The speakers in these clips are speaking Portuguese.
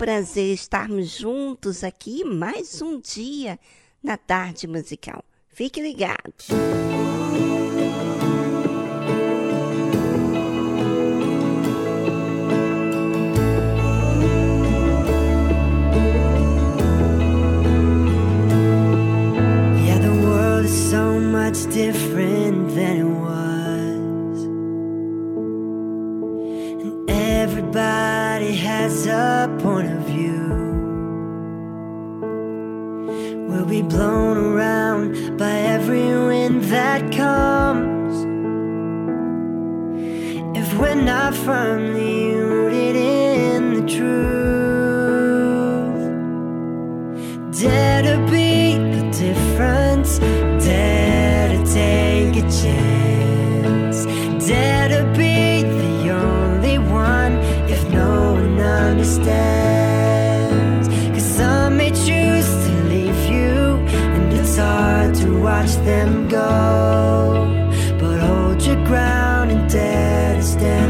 Prazer estarmos juntos aqui mais um dia na tarde musical. Fique ligado. Yeah, the world is so much different than it was. Has a point of view will be blown around by every wind that comes. If we're not firmly rooted in the truth, dare to be the difference, dare to take watch them go. But hold your ground and dare to stand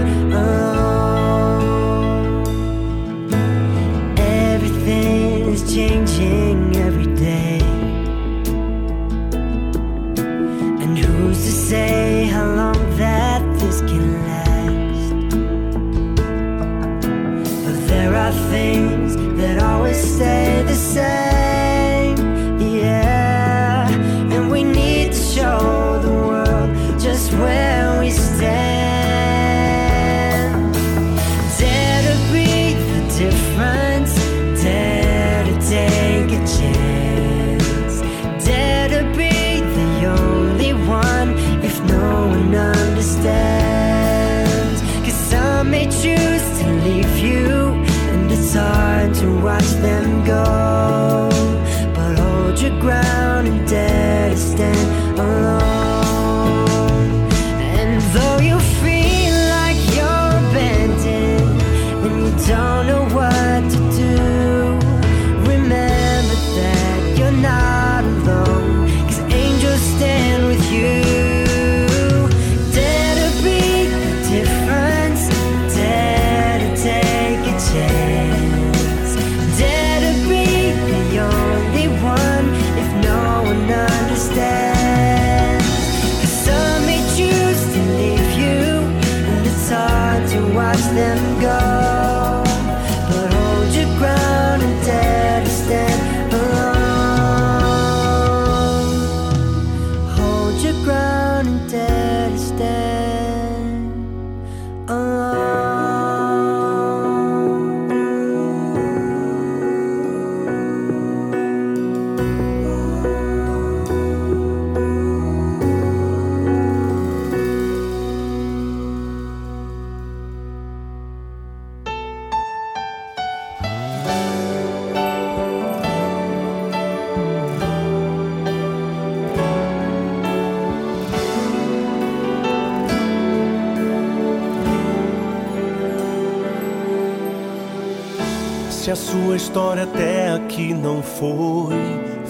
história até aqui não foi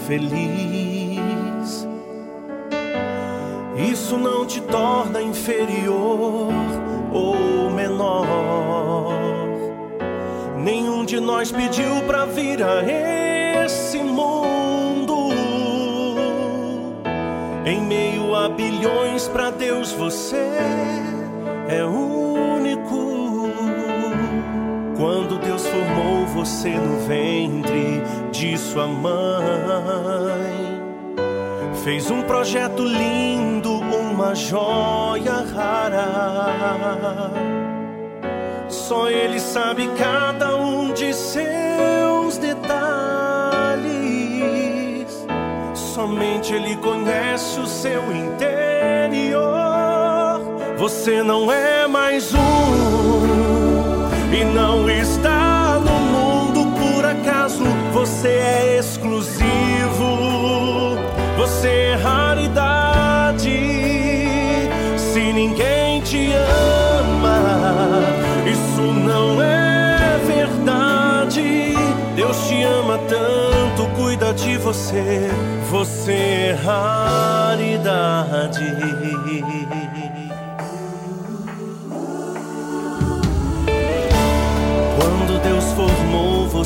feliz, sua mãe, fez um projeto lindo, uma joia rara. Só Ele sabe cada um de seus detalhes. Somente Ele conhece o seu interior. Você não é mais um e não está Você é exclusivo, você é raridade. Se ninguém te ama, isso não é verdade. Deus te ama tanto, cuida de você. Você é raridade.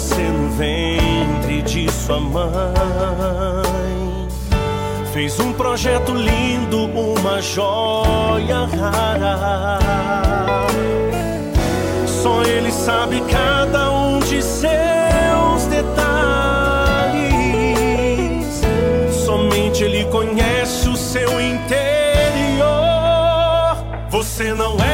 Você no ventre de sua mãe, fez um projeto lindo, uma joia rara. Só Ele sabe cada um de seus detalhes. Somente Ele conhece o seu interior. Você não é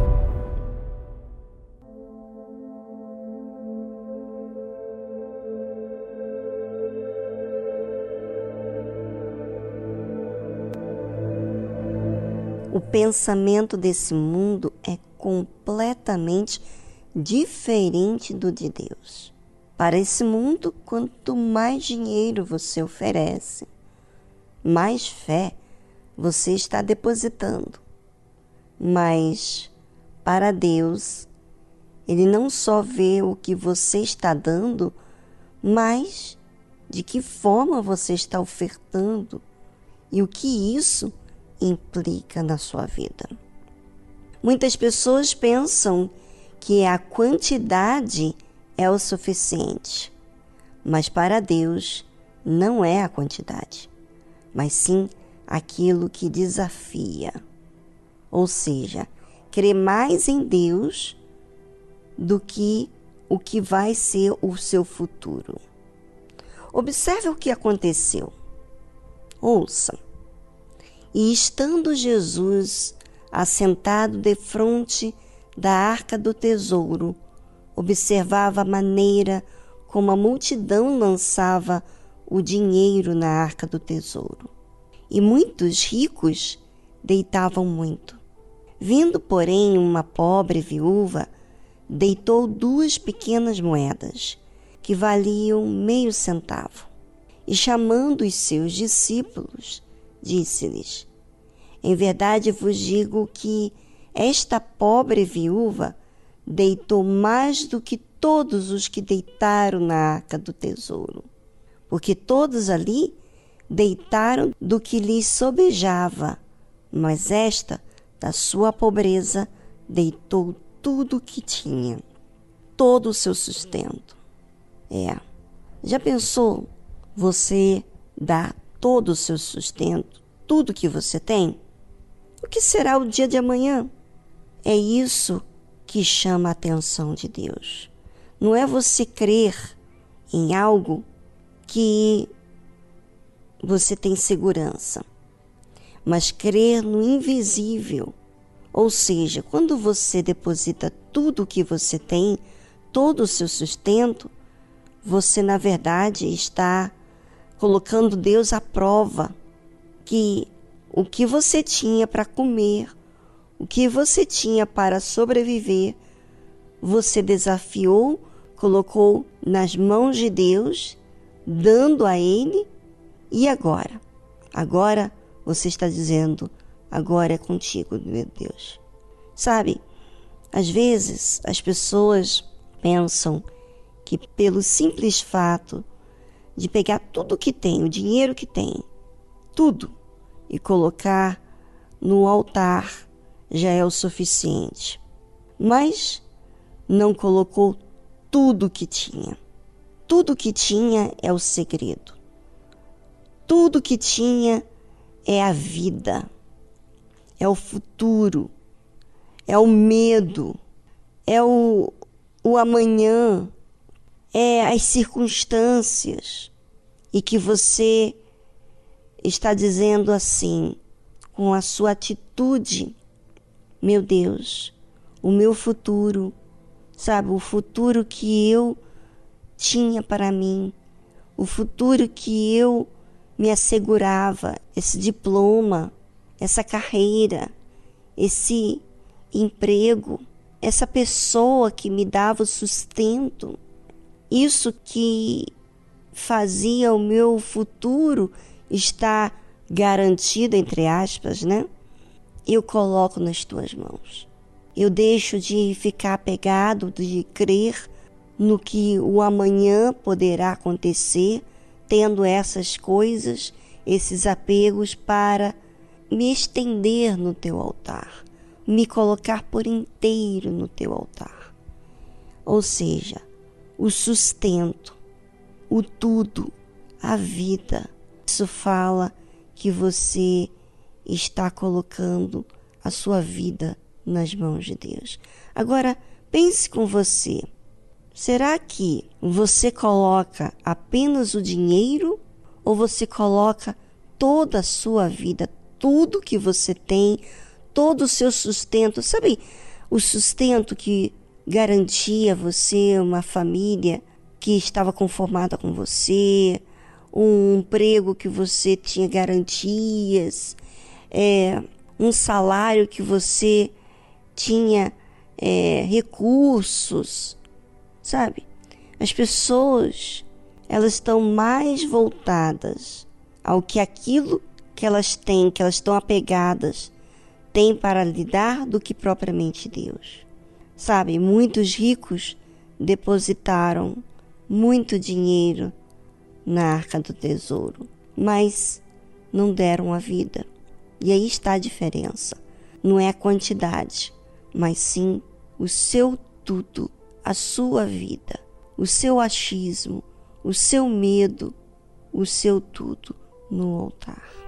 Pensamento desse mundo é completamente diferente do de Deus. Para esse mundo, quanto mais dinheiro você oferece, mais fé você está depositando. Mas para Deus, Ele não só vê o que você está dando, mas de que forma você está ofertando e o que isso implica na sua vida. Muitas pessoas pensam que a quantidade é o suficiente, mas para Deus não é a quantidade, mas sim aquilo que desafia. Ou seja, crer mais em Deus do que o que vai ser o seu futuro. Observe o que aconteceu. Ouça. E estando Jesus assentado defronte da arca do tesouro, observava a maneira como a multidão lançava o dinheiro na arca do tesouro. E muitos ricos deitavam muito. Vindo, porém, uma pobre viúva, deitou duas pequenas moedas, que valiam meio centavo. E chamando os seus discípulos, disse-lhes: Em verdade vos digo que esta pobre viúva deitou mais do que todos os que deitaram na arca do tesouro, porque todos ali deitaram do que lhes sobejava, mas esta, da sua pobreza, deitou tudo o que tinha, todo o seu sustento. É, já pensou você dar todo o seu sustento, tudo que você tem? O que será o dia de amanhã? É isso que chama a atenção de Deus. Não é você crer em algo que você tem segurança, mas crer no invisível. Ou seja, quando você deposita tudo o que você tem, todo o seu sustento, você na verdade está colocando Deus à prova que o que você tinha para comer, o que você tinha para sobreviver, você desafiou, colocou nas mãos de Deus, dando a Ele, e agora? Agora você está dizendo: agora é contigo, meu Deus. Sabe, às vezes as pessoas pensam que pelo simples fato de pegar tudo que tem, o dinheiro que tem, tudo, e colocar no altar já é o suficiente. Mas não colocou tudo que tinha. Tudo que tinha é o segredo. Tudo que tinha é a vida, é o futuro, é o medo, é o, o amanhã, é as circunstâncias e que você está dizendo assim, com a sua atitude, meu Deus, o meu futuro, sabe, o futuro que eu tinha para mim, o futuro que eu me assegurava, esse diploma, essa carreira, esse emprego, essa pessoa que me dava o sustento, isso que fazia o meu futuro estar garantido, entre aspas, né? Eu coloco nas tuas mãos. Eu deixo de ficar apegado, de crer no que o amanhã poderá acontecer, tendo essas coisas, esses apegos para me estender no teu altar, me colocar por inteiro no teu altar. Ou seja, o sustento, o tudo, a vida. Isso fala que você está colocando a sua vida nas mãos de Deus. Agora, pense com você. Será que você coloca apenas o dinheiro ou você coloca toda a sua vida, tudo que você tem, todo o seu sustento. Sabe o sustento que garantia você uma família que estava conformada com você, um emprego que você tinha garantias, é, um salário que você tinha é, recursos, sabe? As pessoas elas estão mais voltadas ao que aquilo que elas têm, que elas estão apegadas, têm para lidar do que propriamente Deus. Sabe, muitos ricos depositaram muito dinheiro na arca do tesouro, mas não deram a vida. E aí está a diferença. Não é a quantidade, mas sim o seu tudo, a sua vida, o seu achismo, o seu medo, o seu tudo no altar.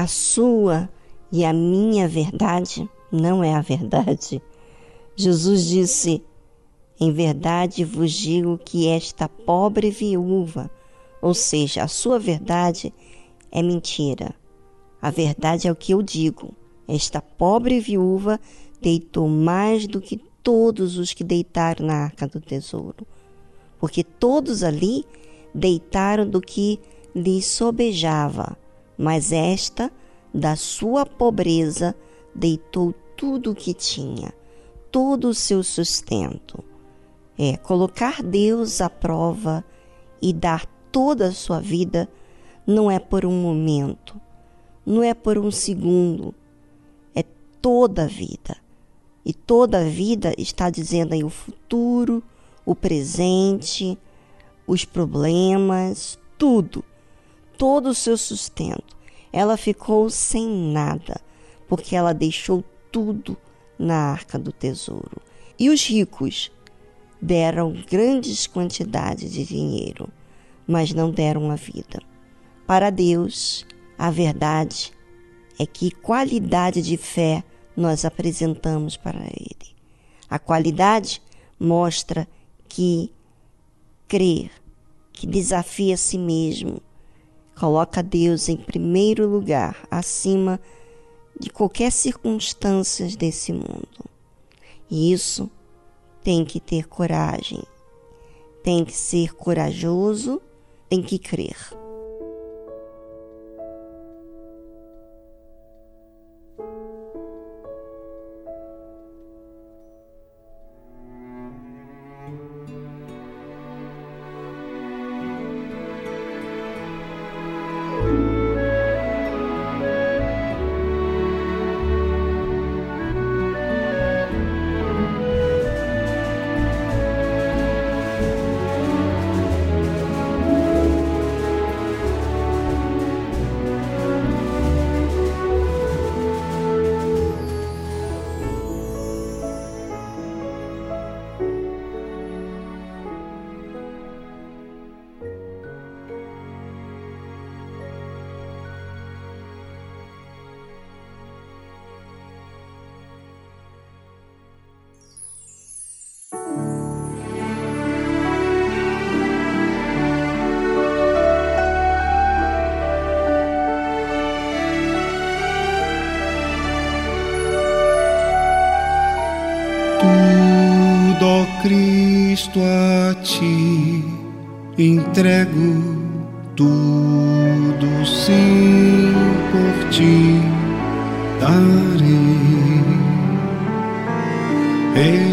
A sua e a minha verdade não é a verdade. Jesus disse: Em verdade vos digo que esta pobre viúva, ou seja, a sua verdade é mentira. A verdade é o que eu digo. Esta pobre viúva deitou mais do que todos os que deitaram na arca do tesouro, porque todos ali deitaram do que lhes sobejava mas esta, da sua pobreza, deitou tudo o que tinha, todo o seu sustento. É colocar Deus à prova e dar toda a sua vida não é por um momento, não é por um segundo, é toda a vida. E toda a vida está dizendo aí o futuro, o presente, os problemas, tudo todo o seu sustento. Ela ficou sem nada, porque ela deixou tudo na arca do tesouro. E os ricos deram grandes quantidades de dinheiro, mas não deram a vida. Para Deus, a verdade é que qualidade de fé nós apresentamos para Ele. A qualidade mostra que crer, que desafia a si mesmo, Coloca Deus em primeiro lugar, acima de qualquer circunstância desse mundo. E isso tem que ter coragem, tem que ser corajoso, tem que crer. Cristo a ti entrego tudo, sim, por ti darei. Resoluto,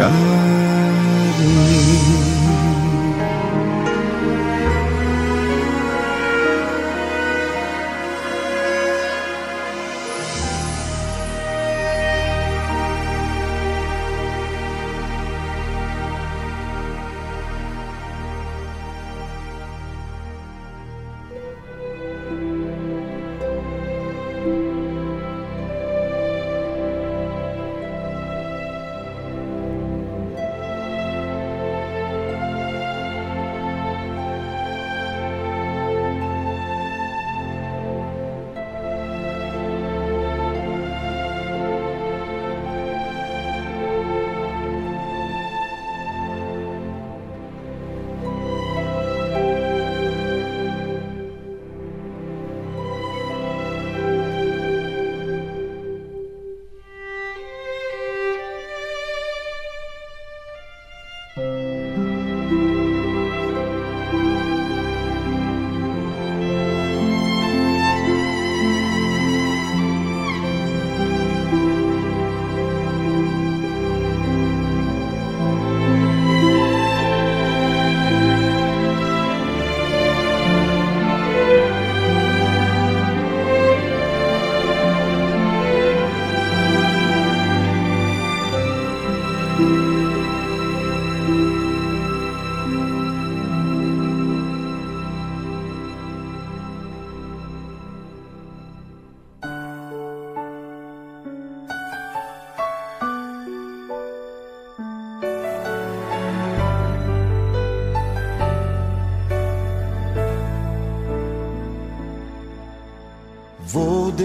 Russia.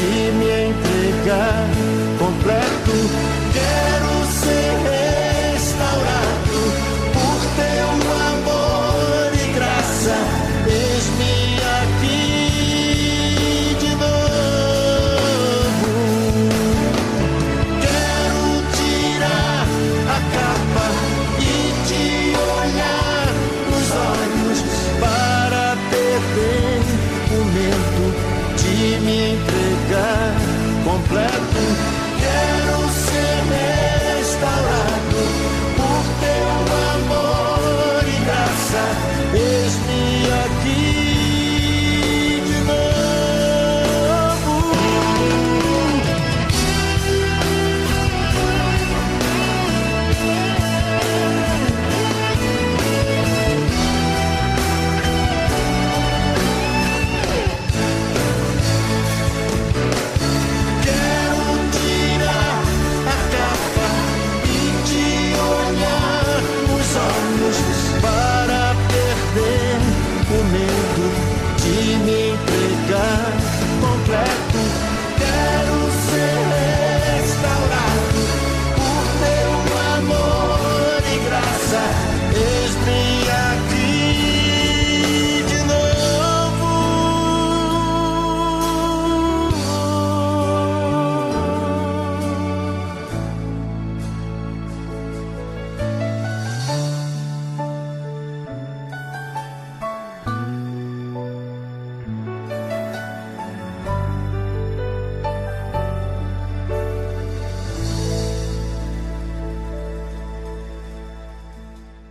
De me entregar completo.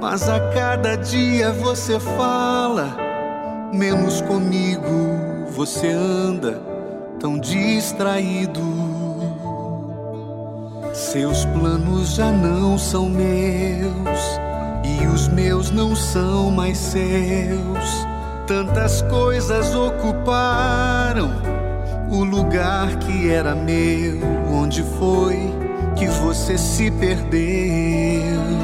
Mas a cada dia você fala, menos comigo você anda tão distraído. Seus planos já não são meus e os meus não são mais seus. Tantas coisas ocuparam o lugar que era meu. Onde foi que você se perdeu?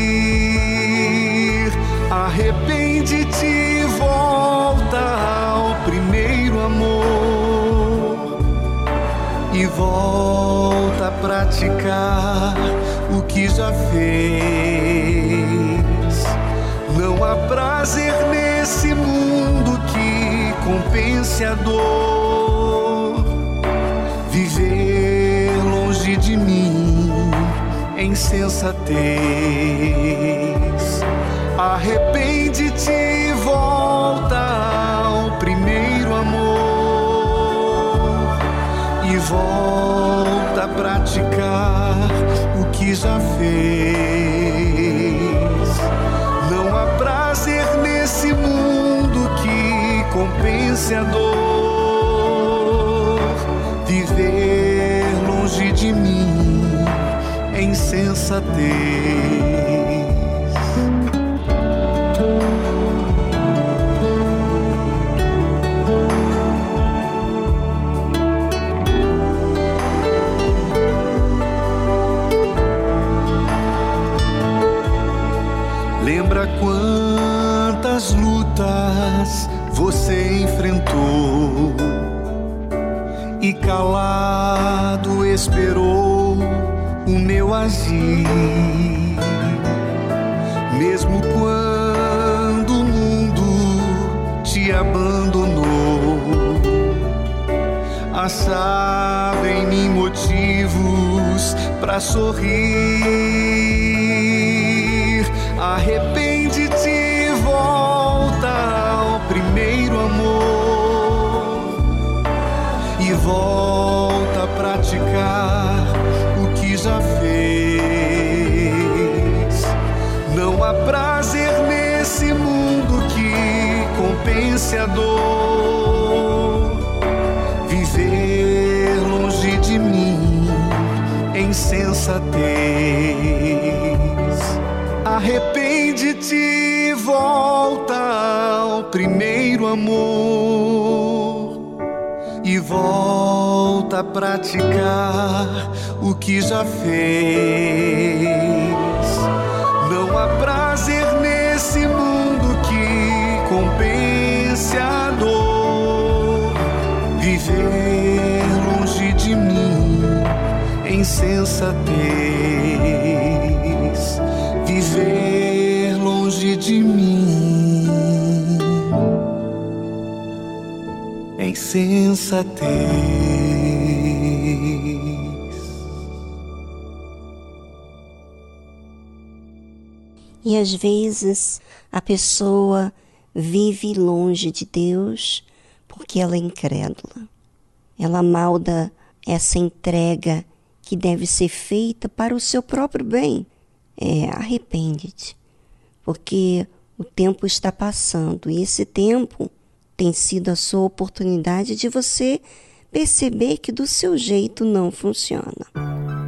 Arrepende-te e volta ao primeiro amor e volta a praticar o que já fez. Não há prazer nesse mundo que compense a dor. Viver longe de mim é insensatez. Arrepende-te e volta ao primeiro amor e volta a praticar o que já fez. Não há prazer nesse mundo que compense a dor. Viver longe de mim é insensatez. Calado esperou o meu agir, mesmo quando o mundo te abandonou. Achava em mim motivos para sorrir. Compense a dor. Viver longe de mim é insensatez. Arrepende-te volta ao primeiro amor e volta a praticar o que já fez. Não há insensatez. Viver longe de mim é insensatez. E às vezes a pessoa vive longe de Deus porque ela é incrédula. Ela malda essa entrega que deve ser feita para o seu próprio bem. É, arrepende-te, porque o tempo está passando e esse tempo tem sido a sua oportunidade de você perceber que do seu jeito não funciona.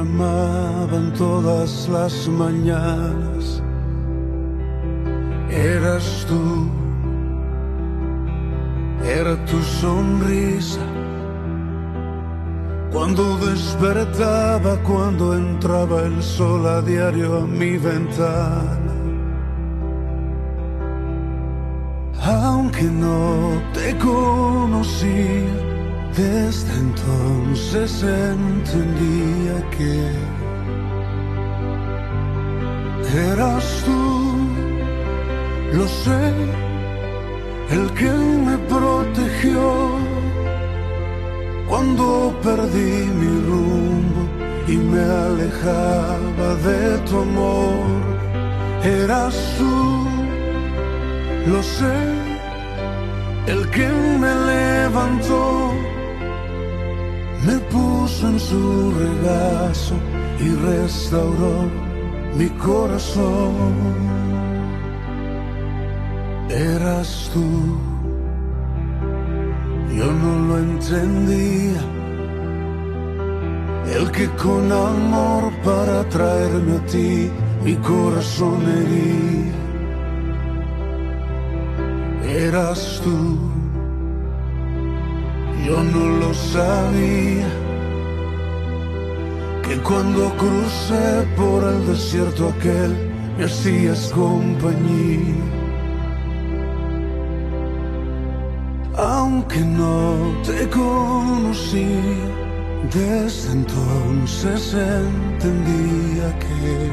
Llamaban todas las mañanas. Eras tú, era tu sonrisa. Cuando despertaba, cuando entraba el sol a diario a mi ventana. Aunque no te conocía, desde entonces entendía su regazo y restauró mi corazón. Eras tú, yo no lo entendía, el que con amor para traerme a ti mi corazón hería eras tú. Yo no lo sabía, cuando crucé por el desierto aquel me hacías compañía. Aunque no te conocí, desde entonces entendía que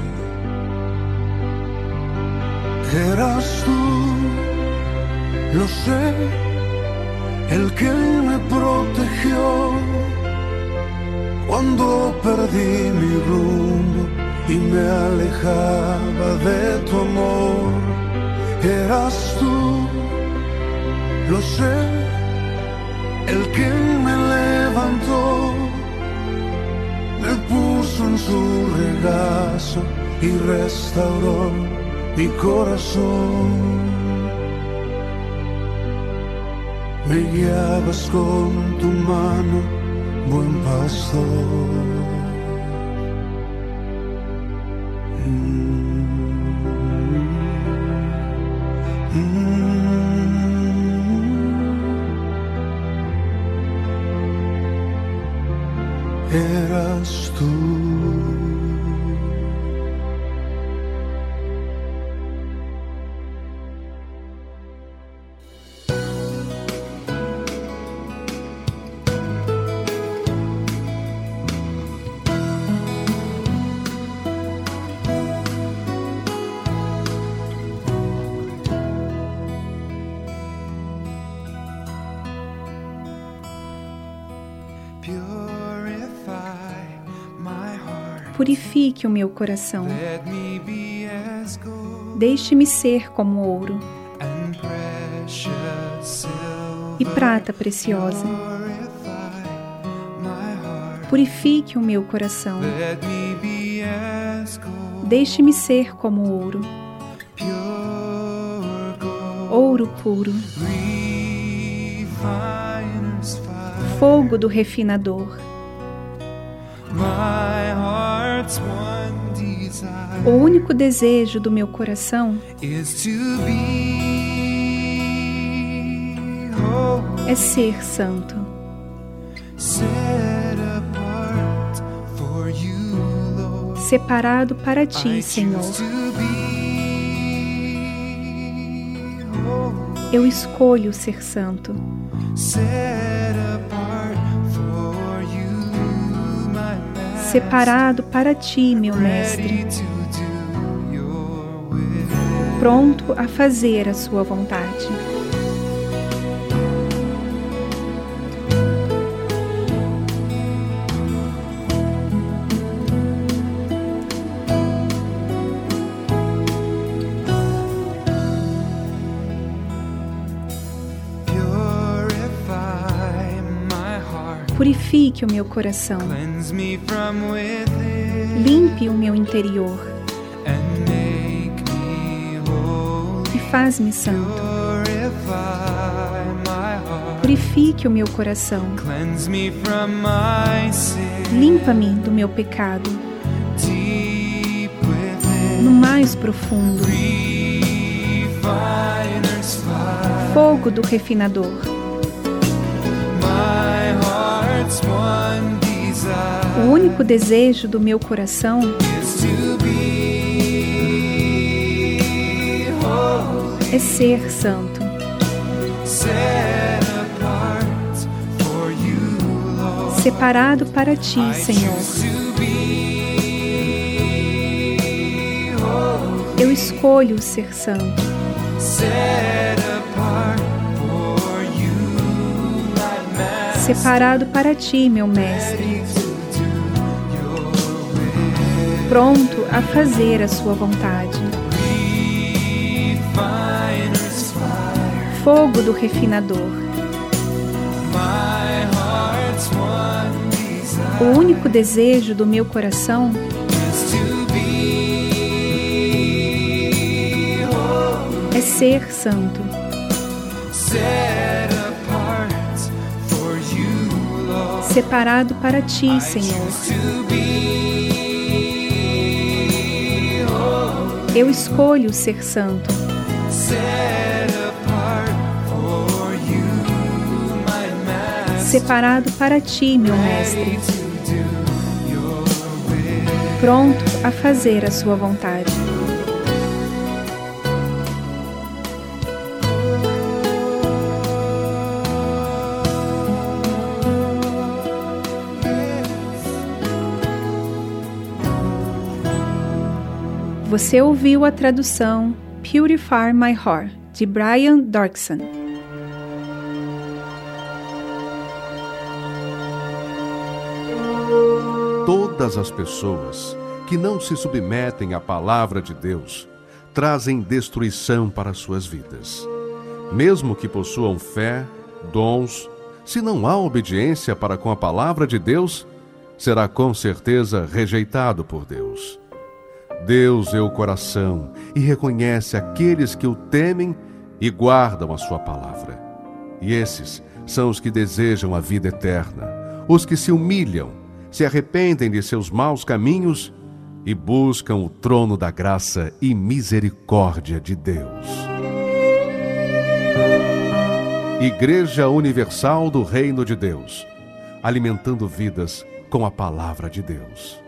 eras tú lo sé, el que me protegió cuando perdí mi rumbo y me alejaba de tu amor. Eras tú, lo sé, el que me levantó, me puso en su regazo y restauró mi corazón. me guiabas con tu mano, buen pastor. Purifique o meu coração. Deixe-me ser como ouro e prata preciosa. Purifique o meu coração. Deixe-me ser como ouro, ouro puro, fogo do refinador. O único desejo do meu coração holy. é ser santo, separado para ti, Senhor. holy, Eu escolho ser santo, separado para ti, meu mestre, pronto a fazer a sua vontade. Purifique o meu coração, limpe o meu interior e faz-me santo. Purifique o meu coração. Limpa-me do meu pecado. No mais profundo. Fogo do refinador. O único desejo do meu coração é ser santo, separado para ti, Senhor. Eu escolho ser santo, separado para ti, meu mestre, pronto a fazer a sua vontade. Fogo do refinador. O único desejo do meu coração é ser santo, separado para ti, Senhor. Eu escolho ser santo, separado para ti, meu mestre, pronto a fazer a sua vontade. Você ouviu a tradução Purify My Heart, de Brian Dorkson. Todas as pessoas que não se submetem à palavra de Deus trazem destruição para suas vidas. Mesmo que possuam fé, dons, se não há obediência para com a palavra de Deus, será com certeza rejeitado por Deus. Deus é o coração e reconhece aqueles que o temem e guardam a sua palavra. E esses são os que desejam a vida eterna, os que se humilham, se arrependem de seus maus caminhos e buscam o trono da graça e misericórdia de Deus. Igreja Universal do Reino de Deus, alimentando vidas com a palavra de Deus.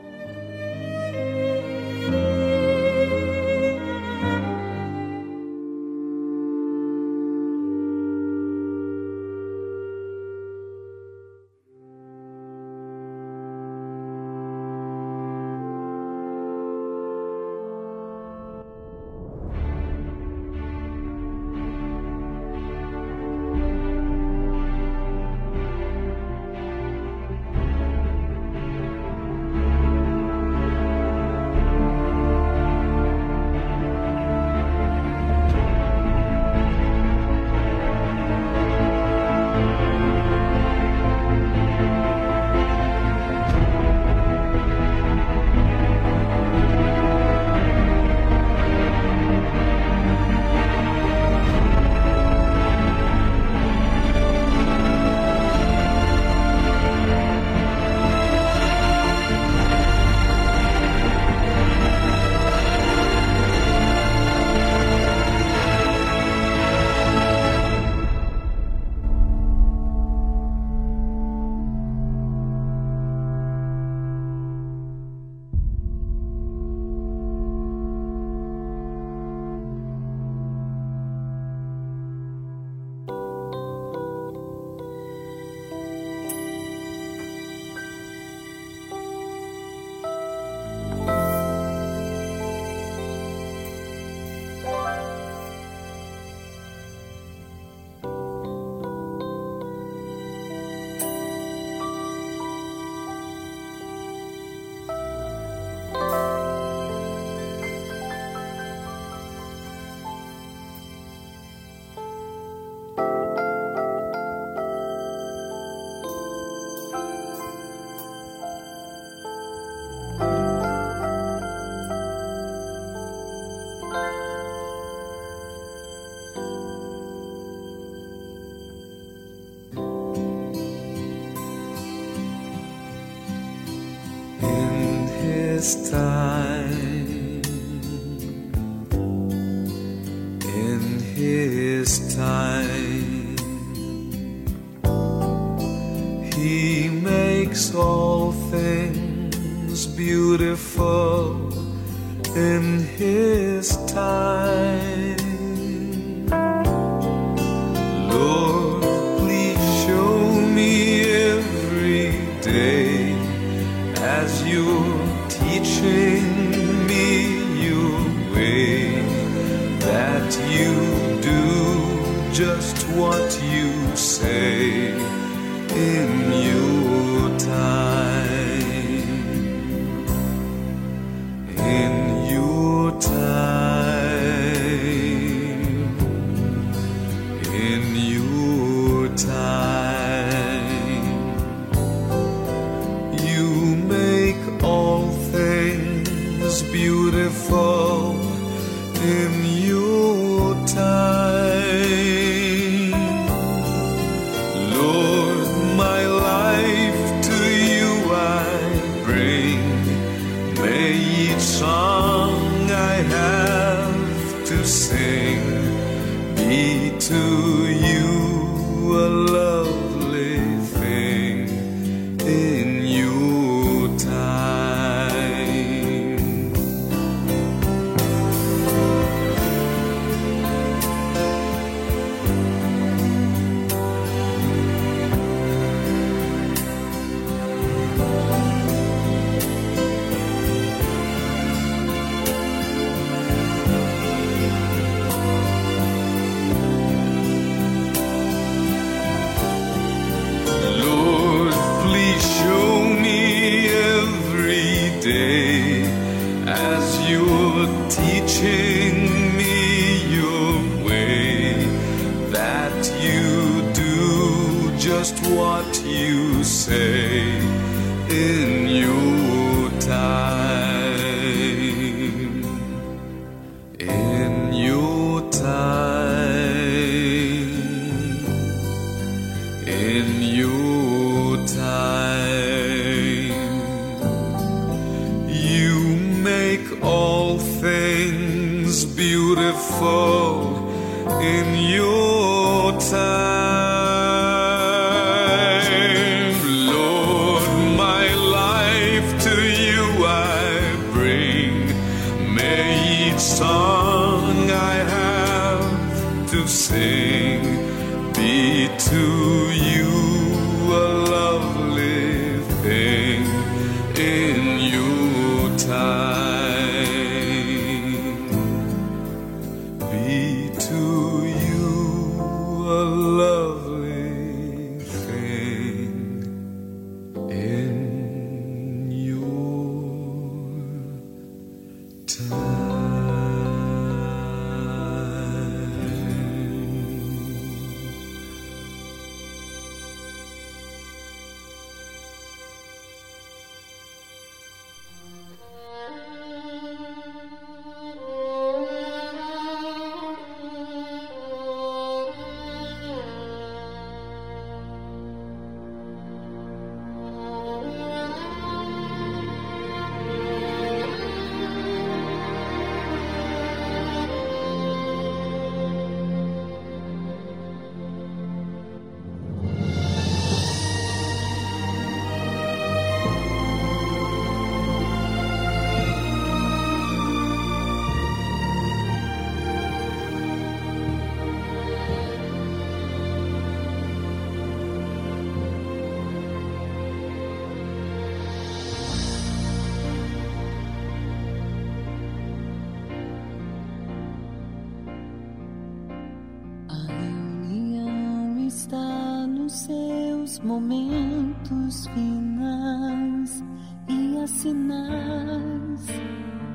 está. be to you alone. os momentos finais e há sinais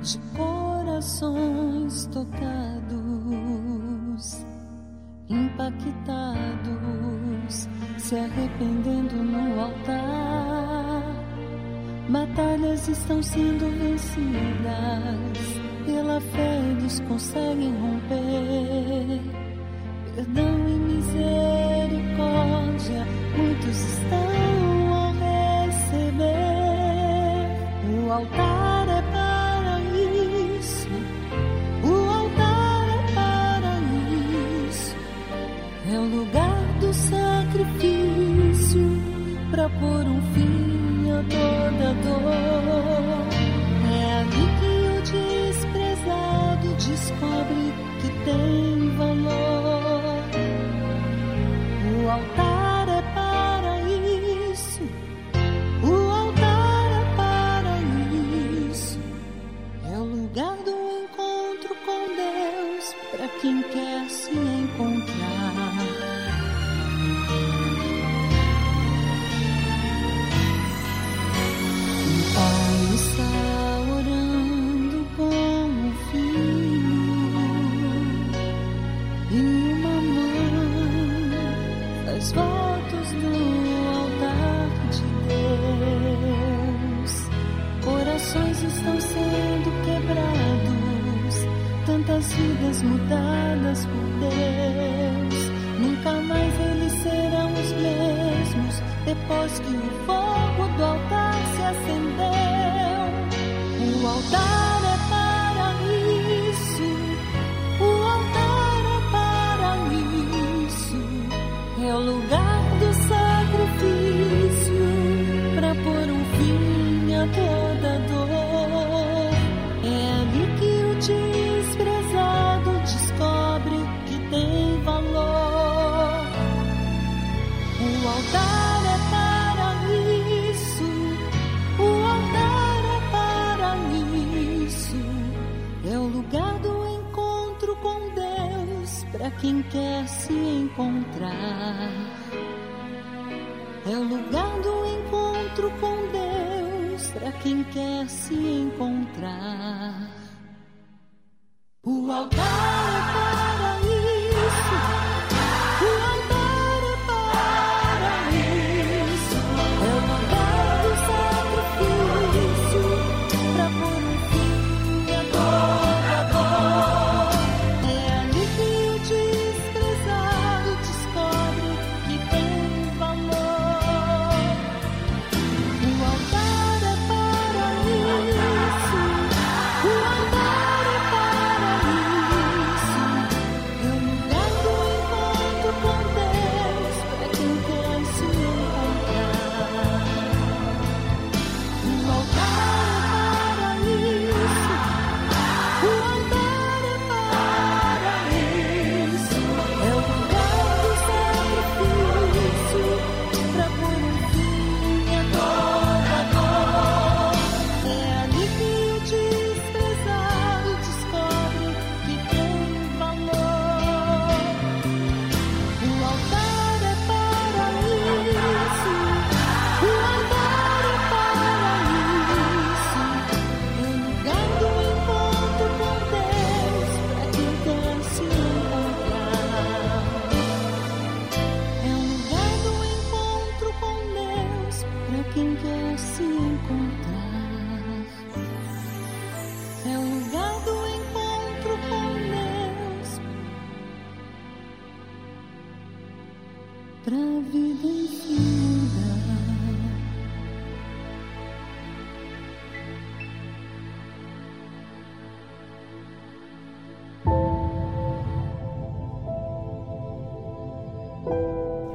de corações tocados, impactados, se arrependendo no altar. Batalhas estão sendo vencidas, pela fé eles conseguem romper. Perdão e miséria misericórdia, muitos estão a receber. O altar é para isso, o altar é para isso. É o lugar do sacrifício para pôr um fim a toda dor. É ali que o desprezado descobre que tem. Tantas vidas mudadas por Deus, nunca mais eles serão os mesmos depois que o fogo do altar se acendeu. O altar quem quer se encontrar. É o lugar do encontro com Deus para quem quer se encontrar. O altar.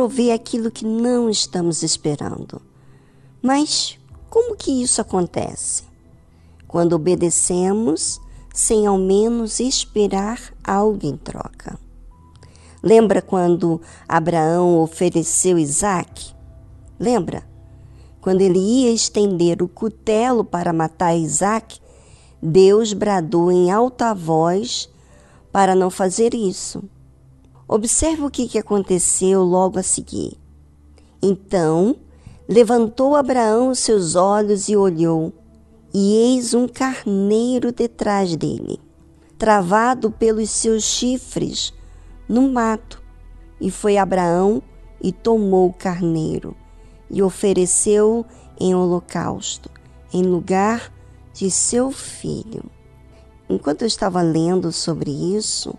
Provê aquilo que não estamos esperando. Mas como que isso acontece? Quando obedecemos sem ao menos esperar algo em troca. Lembra quando Abraão ofereceu Isaac? Lembra? Quando ele ia estender o cutelo para matar Isaac, Deus bradou em alta voz para não fazer isso. Observe o que que aconteceu logo a seguir. Então levantou Abraão os seus olhos e olhou, e eis um carneiro detrás dele, travado pelos seus chifres no mato. E foi Abraão e tomou o carneiro e ofereceu em holocausto, em lugar de seu filho. Enquanto eu estava lendo sobre isso,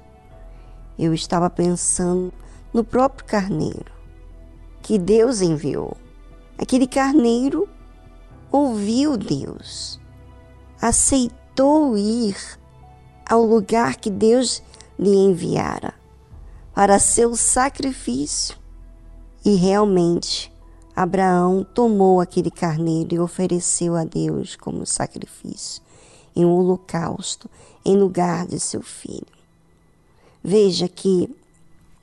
eu estava pensando no próprio carneiro que Deus enviou. Aquele carneiro ouviu Deus, aceitou ir ao lugar que Deus lhe enviara para seu sacrifício. E realmente, Abraão tomou aquele carneiro e ofereceu a Deus como sacrifício, em um holocausto, em lugar de seu filho. Veja que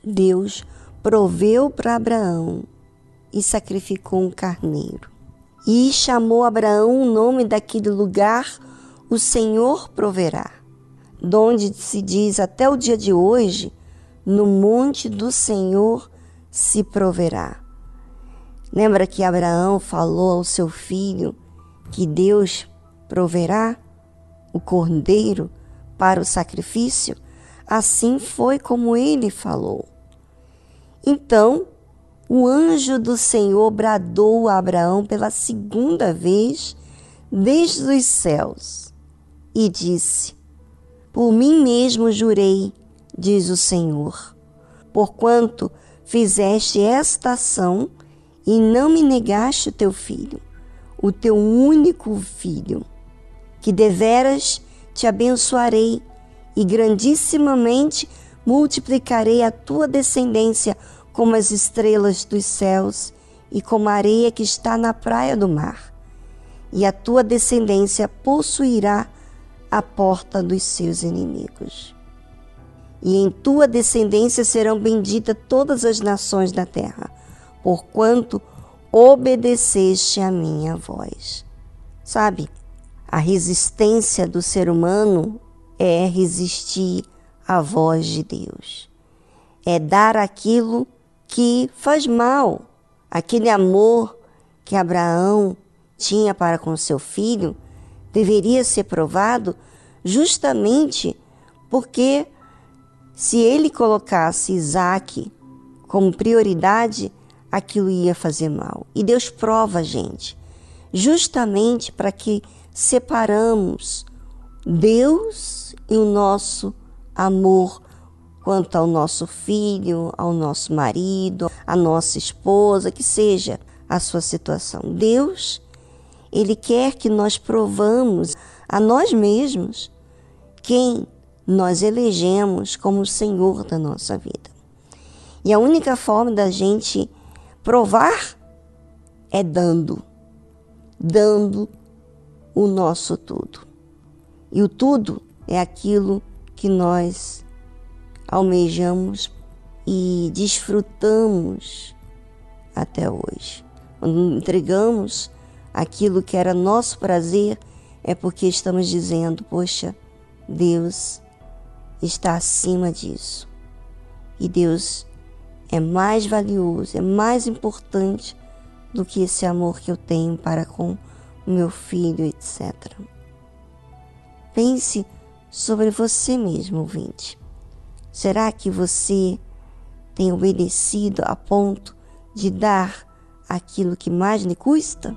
Deus proveu para Abraão e sacrificou um carneiro. E chamou Abraão o nome daquele lugar, o Senhor proverá, donde se diz até o dia de hoje, no monte do Senhor se proverá. Lembra que Abraão falou ao seu filho que Deus proverá o cordeiro para o sacrifício? Assim foi como ele falou. Então, o anjo do Senhor bradou a Abraão pela segunda vez desde os céus e disse: Por mim mesmo jurei, diz o Senhor, porquanto fizeste esta ação e não me negaste o teu filho, o teu único filho, que deveras te abençoarei e grandissimamente multiplicarei a tua descendência como as estrelas dos céus e como a areia que está na praia do mar. E a tua descendência possuirá a porta dos seus inimigos. E em tua descendência serão benditas todas as nações da terra, porquanto obedeceste a minha voz. Sabe, a resistência do ser humano é resistir à voz de Deus. É dar aquilo que faz mal. Aquele amor que Abraão tinha para com seu filho deveria ser provado justamente porque se ele colocasse Isaac como prioridade, aquilo ia fazer mal. E Deus prova a gente, justamente para que separamos Deus e o nosso amor quanto ao nosso filho, ao nosso marido, à nossa esposa, que seja a sua situação. Deus, ele quer que nós provamos a nós mesmos quem nós elegemos como o Senhor da nossa vida. E a única forma da gente provar é dando, dando o nosso tudo. E o tudo é aquilo que nós almejamos e desfrutamos até hoje. Quando entregamos aquilo que era nosso prazer, é porque estamos dizendo: Poxa, Deus está acima disso. E Deus é mais valioso, é mais importante do que esse amor que eu tenho para com o meu filho, etc. Pense sobre você mesmo, ouvinte. Será que você tem obedecido a ponto de dar aquilo que mais lhe custa?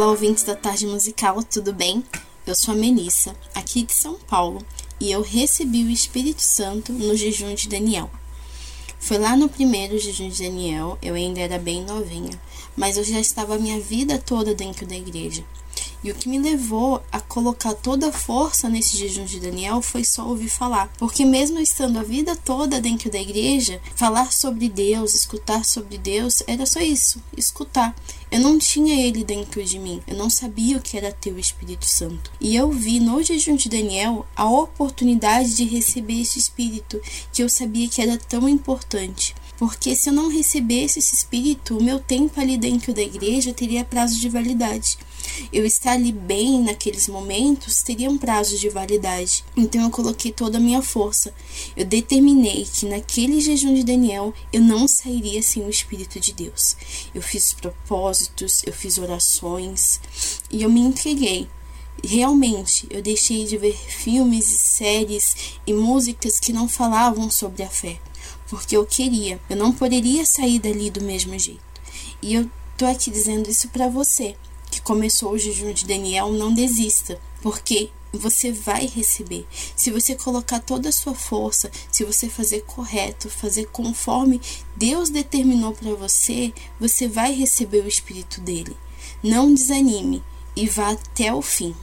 Olá, ouvintes da Tarde Musical, tudo bem? Eu sou a Melissa, aqui de São Paulo, e eu recebi o Espírito Santo no jejum de Daniel. Foi lá no primeiro jejum de Daniel, eu ainda era bem novinha, mas eu já estava a minha vida toda dentro da igreja. E o que me levou a colocar toda a força nesse jejum de Daniel foi só ouvir falar. Porque, mesmo estando a vida toda dentro da igreja, falar sobre Deus, escutar sobre Deus, era só isso: escutar. Eu não tinha ele dentro de mim, eu não sabia o que era ter o Espírito Santo. E eu vi no jejum de Daniel a oportunidade de receber esse Espírito que eu sabia que era tão importante. Porque se eu não recebesse esse Espírito, o meu tempo ali dentro da igreja teria prazo de validade. Eu estar ali bem naqueles momentos teria um prazo de validade. Então eu coloquei toda a minha força. Eu determinei que naquele jejum de Daniel eu não sairia sem o Espírito de Deus. Eu fiz propósitos, eu fiz orações e eu me entreguei. Realmente, eu deixei de ver filmes e séries e músicas que não falavam sobre a fé, porque eu queria, eu não poderia sair dali do mesmo jeito. E eu tô aqui dizendo isso para você que começou o jejum de Daniel, não desista, porque você vai receber. Se você colocar toda a sua força, se você fazer correto, fazer conforme Deus determinou para você, você vai receber o Espírito dele. Não desanime e vá até o fim.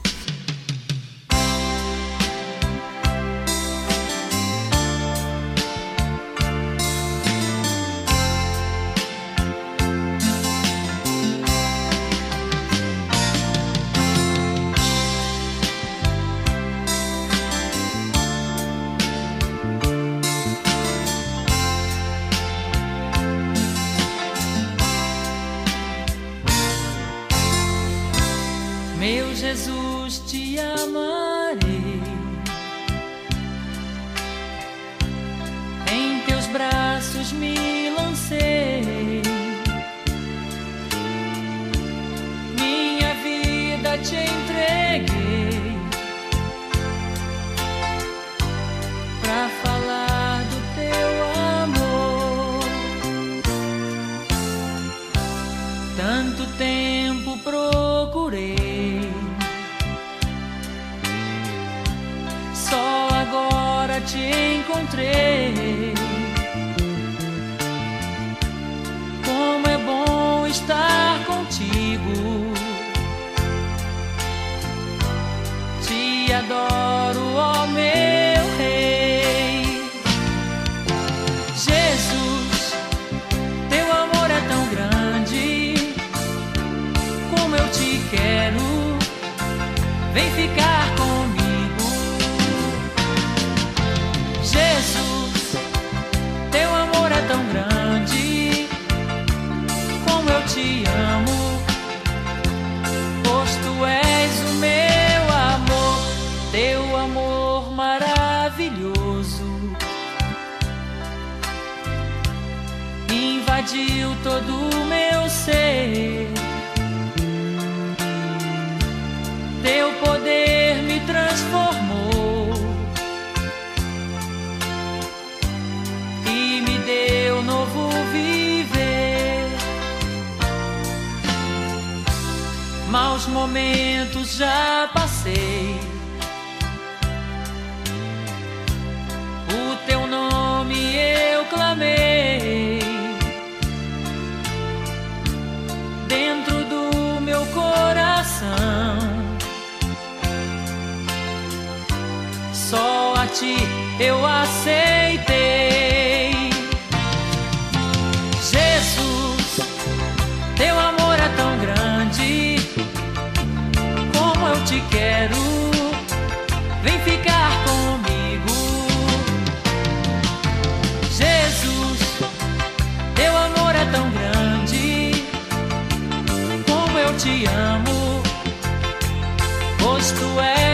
Maus momentos já passei. O teu nome eu clamei. Dentro do meu coração. Só a ti eu aceitei. Quero, vem ficar comigo. Jesus, teu amor é tão grande. Como eu te amo, pois tu és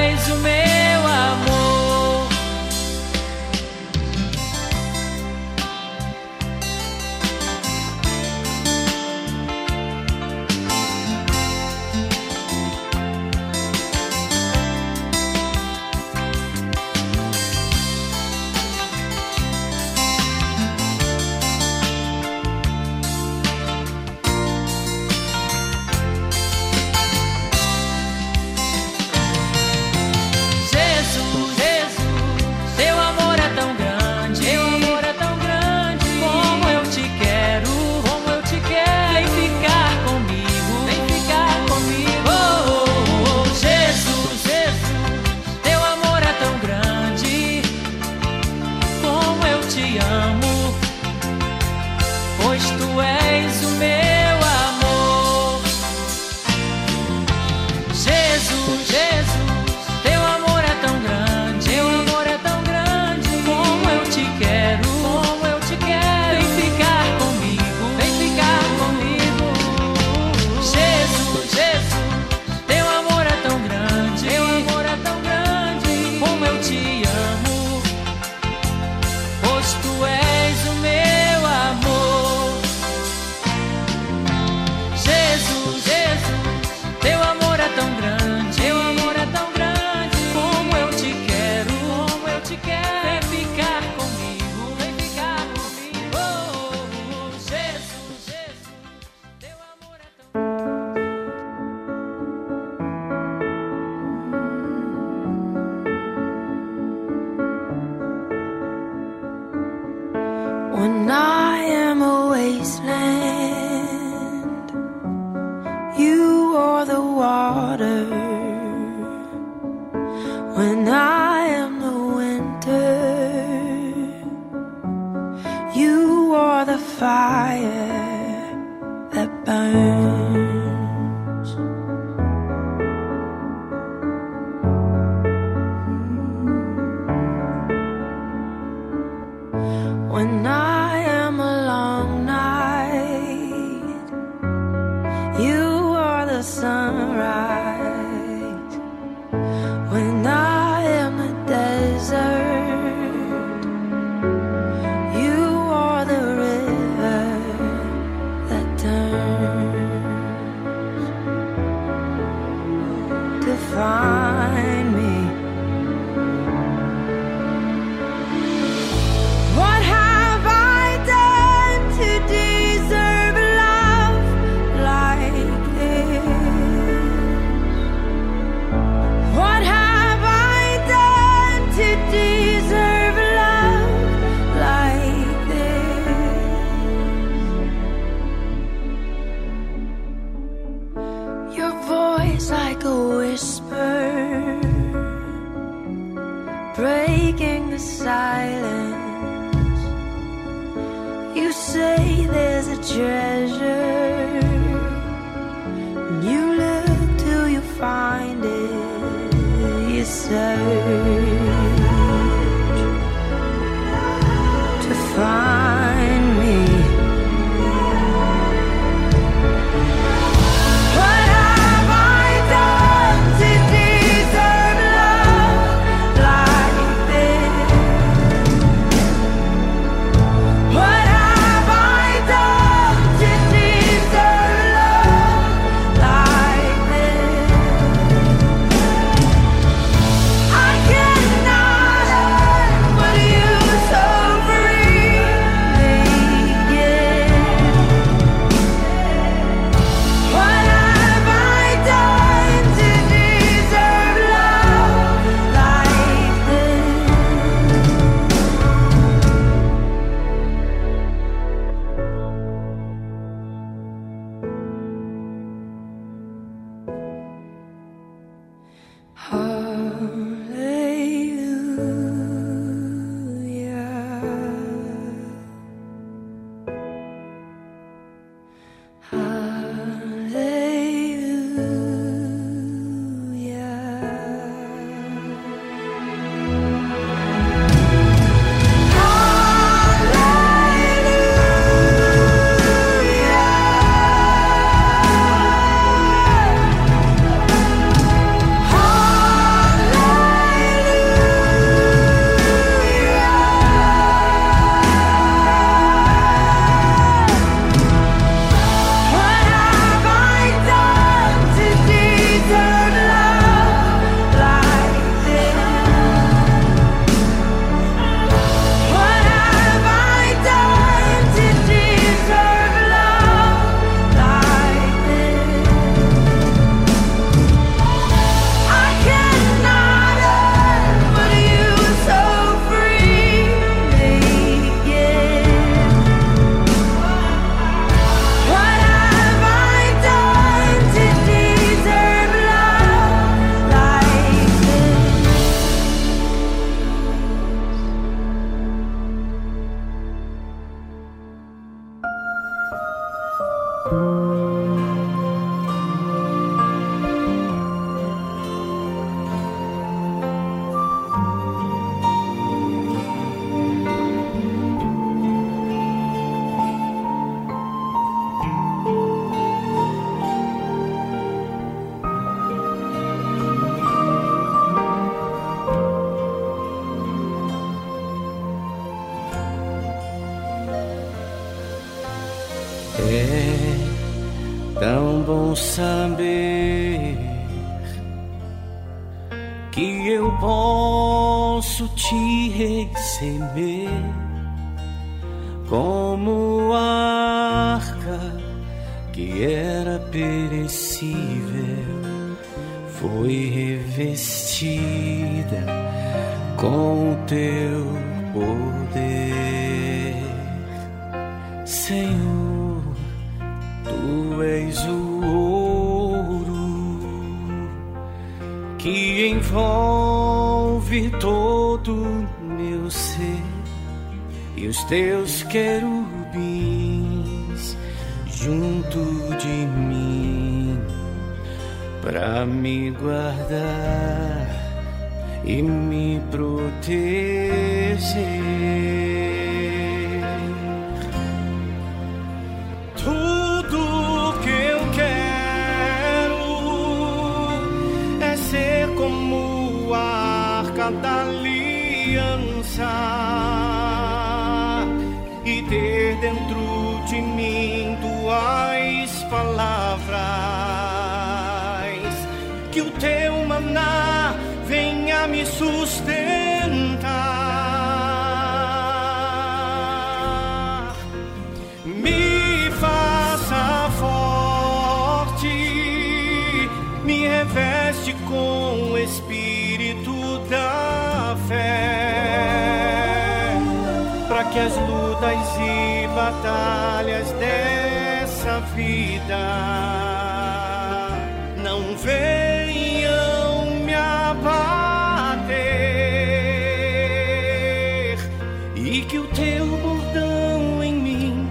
e que o teu bordão em mim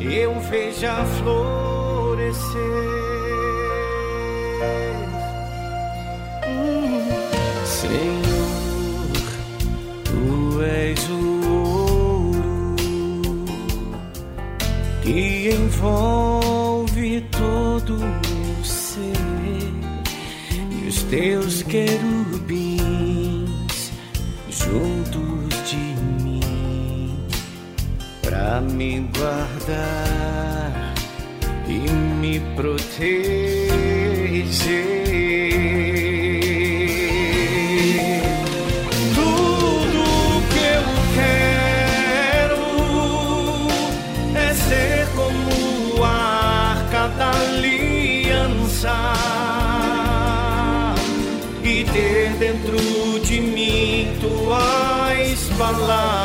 eu veja florescer. Senhor, tu és o ouro que envolve todo o meu ser e os teus queridos me guardar e me proteger. Tudo que eu quero é ser como a arca da aliança e ter dentro de mim tuas palavras.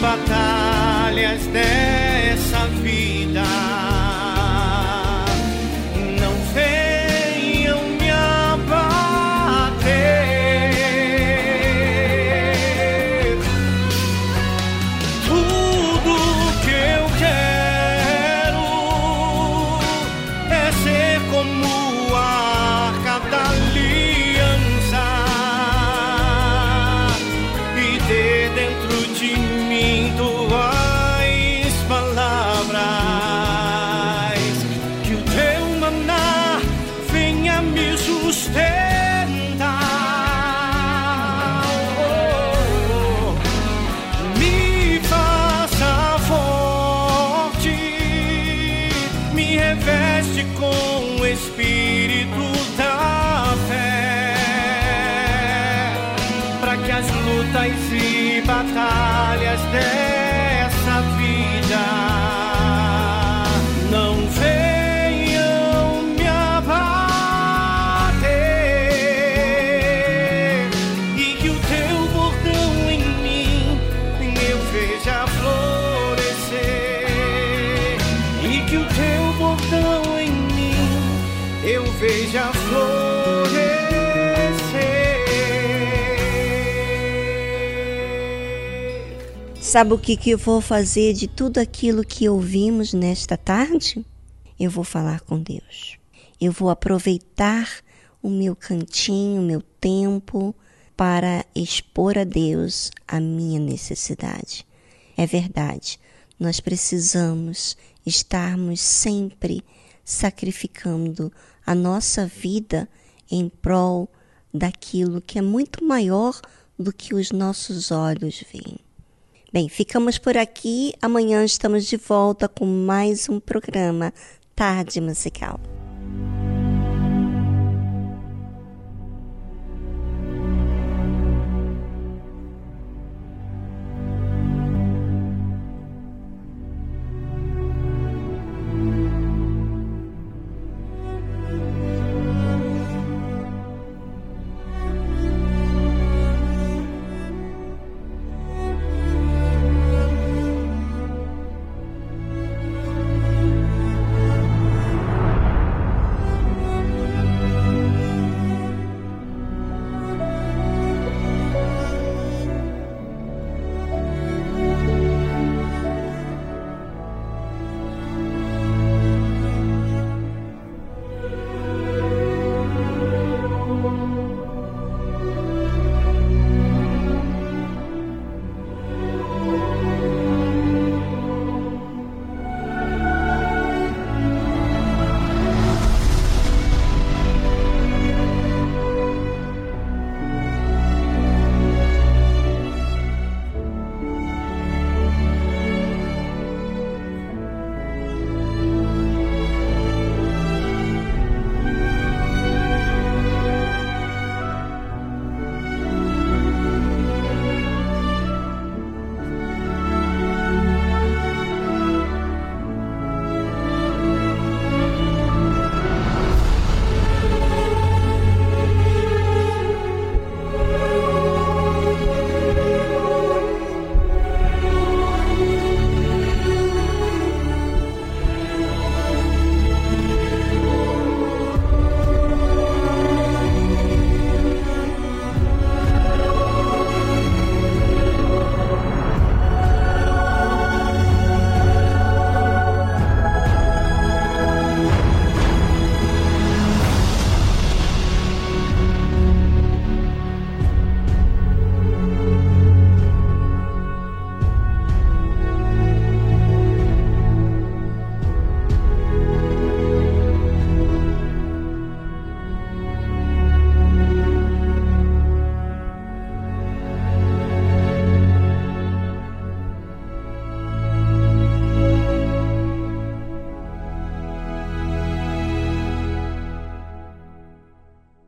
batallas de Sabe o que, que eu vou fazer de tudo aquilo que ouvimos nesta tarde? Eu vou falar com Deus. Eu vou aproveitar o meu cantinho, o meu tempo para expor a Deus a minha necessidade. É verdade, nós precisamos estarmos sempre sacrificando a nossa vida em prol daquilo que é muito maior do que os nossos olhos veem. Bem, ficamos por aqui. Amanhã estamos de volta com mais um programa Tarde Musical.